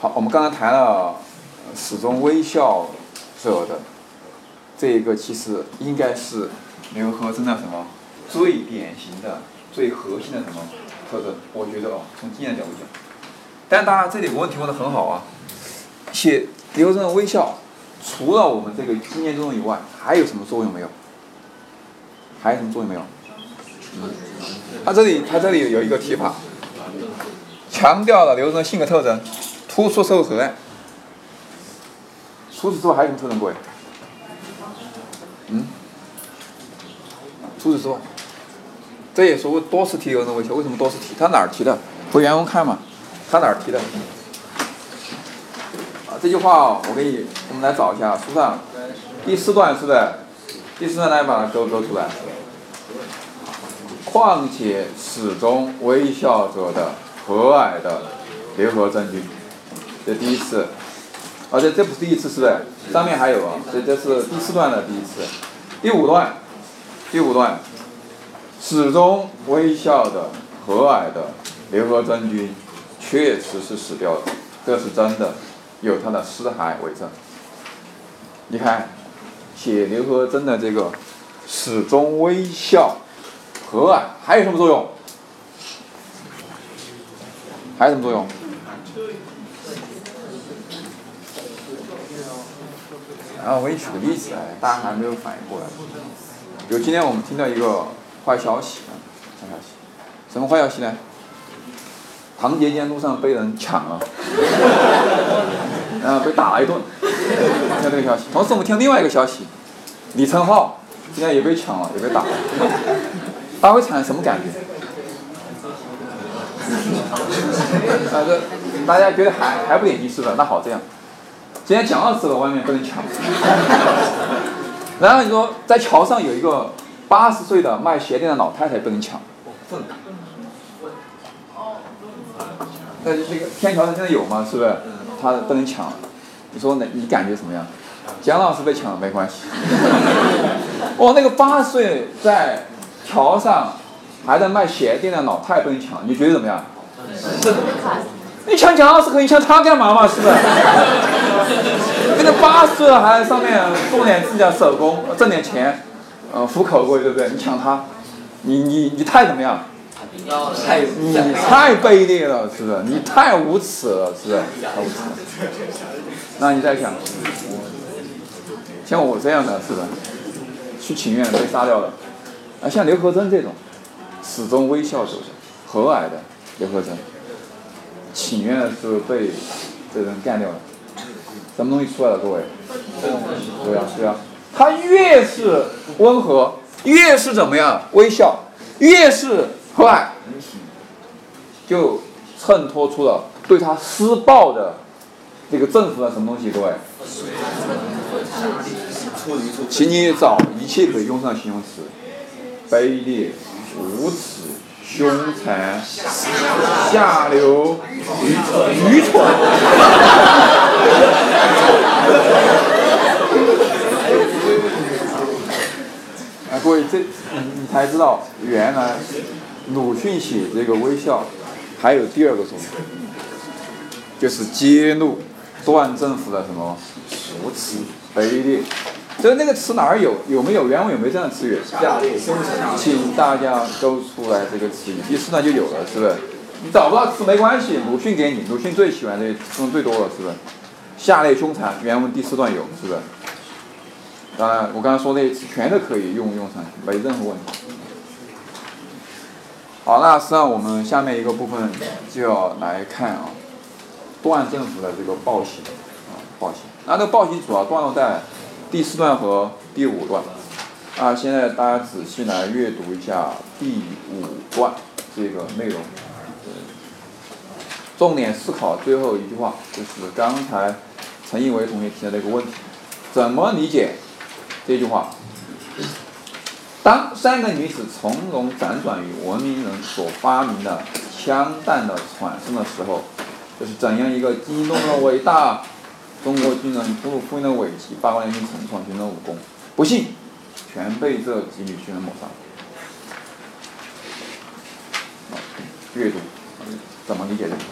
好，我们刚才谈了始终微笑者的这一个，其实应该是刘和珍的什么最典型的、最核心的什么特征？我觉得哦，从经验角度讲，但当然这里问题问的很好啊，写刘和珍的微笑，除了我们这个经验作用以外，还有什么作用没有？还有什么作用没有？嗯，他这里他这里有一个提法，强调了刘和珍性格特征。突出社会责任。除此之外还有什么特征？部位？嗯？除此之外，这也说多次提有人微笑，为什么多次提？他哪儿提的？回原文看嘛。他哪儿提的？啊，这句话我给你，我们来找一下书上第四段是不是？第四段来把它勾勾出来。况且始终微笑着的和蔼的联合证据。这第一次，而且这不是第一次，是不是？上面还有啊，这这是第四段的第一次，第五段，第五段，始终微笑的和蔼的刘和珍君，确实是死掉的，这是真的，有他的尸骸为证。你看，写刘和珍的这个始终微笑和蔼，还有什么作用？还有什么作用？然后我给你举个例子，哎，大家还没有反应过来。比如今天我们听到一个坏消息，坏消息，什么坏消息呢？唐节间路上被人抢了，然后被打了一顿，听到这个消息。同时我们听另外一个消息，李承浩今天也被抢了，也被打了，大家会产生什么感觉？啊，这大家觉得还还不点击是吧？那好，这样。今天蒋老师了，外面不能抢。然后你说在桥上有一个八十岁的卖鞋垫的老太太不能抢。那这个天桥上现在有吗？是不是？他不能抢。你说呢？你感觉怎么样？蒋老师被抢了没关系。哦，那个八十岁在桥上还在卖鞋垫的老太太不能抢，你觉得怎么样？你抢蒋老师可以抢他干嘛嘛？是不是？跟着八十岁了还上面做点自己的手工挣点钱，呃，糊口过去对不对？你抢他，你你你太怎么样？太你太卑劣了，是不是？你太无耻了，是不是？太无耻了。那你再想，像我这样的，是不是？去请愿被杀掉了，啊，像刘和珍这种，始终微笑着、和蔼的刘和珍。请愿的时候被这人干掉了，什么东西出来了？各位，对呀，对呀，他越是温和，越是怎么样微笑，越是和蔼，就衬托出了对他施暴的这个政府的什么东西？各位，请你找一切可以用上形容词，卑劣、无耻。凶残、下流、愚蠢、愚蠢。啊，各位，这你才知道，原来鲁迅写这个微笑，还有第二个作用，就是揭露段政府的什么无耻、卑劣。所以那个词哪儿有？有没有原文有没有这样的词语？请大家都出来这个词语，第四段就有了，是不是？你找不到词没关系，鲁迅给你，鲁迅最喜欢的用最多了，是不是？下列凶残，原文第四段有，是不是？当然，我刚才说那些词全都可以用用上，没任何问题。好，那实际上我们下面一个部分就要来看啊，段政府的这个暴行啊，暴行。那这个暴行主要段落在。第四段和第五段，啊，现在大家仔细来阅读一下第五段这个内容，重点思考最后一句话，就是刚才陈一维同学提的那个问题，怎么理解这句话？当三个女子从容辗转于文明人所发明的枪弹的产生的时候，这是怎样一个激动的伟大？中国军人突入复印的尾迹，八国联军重创军人武功，不幸全被这几女军人抹杀。阅读怎么理解这句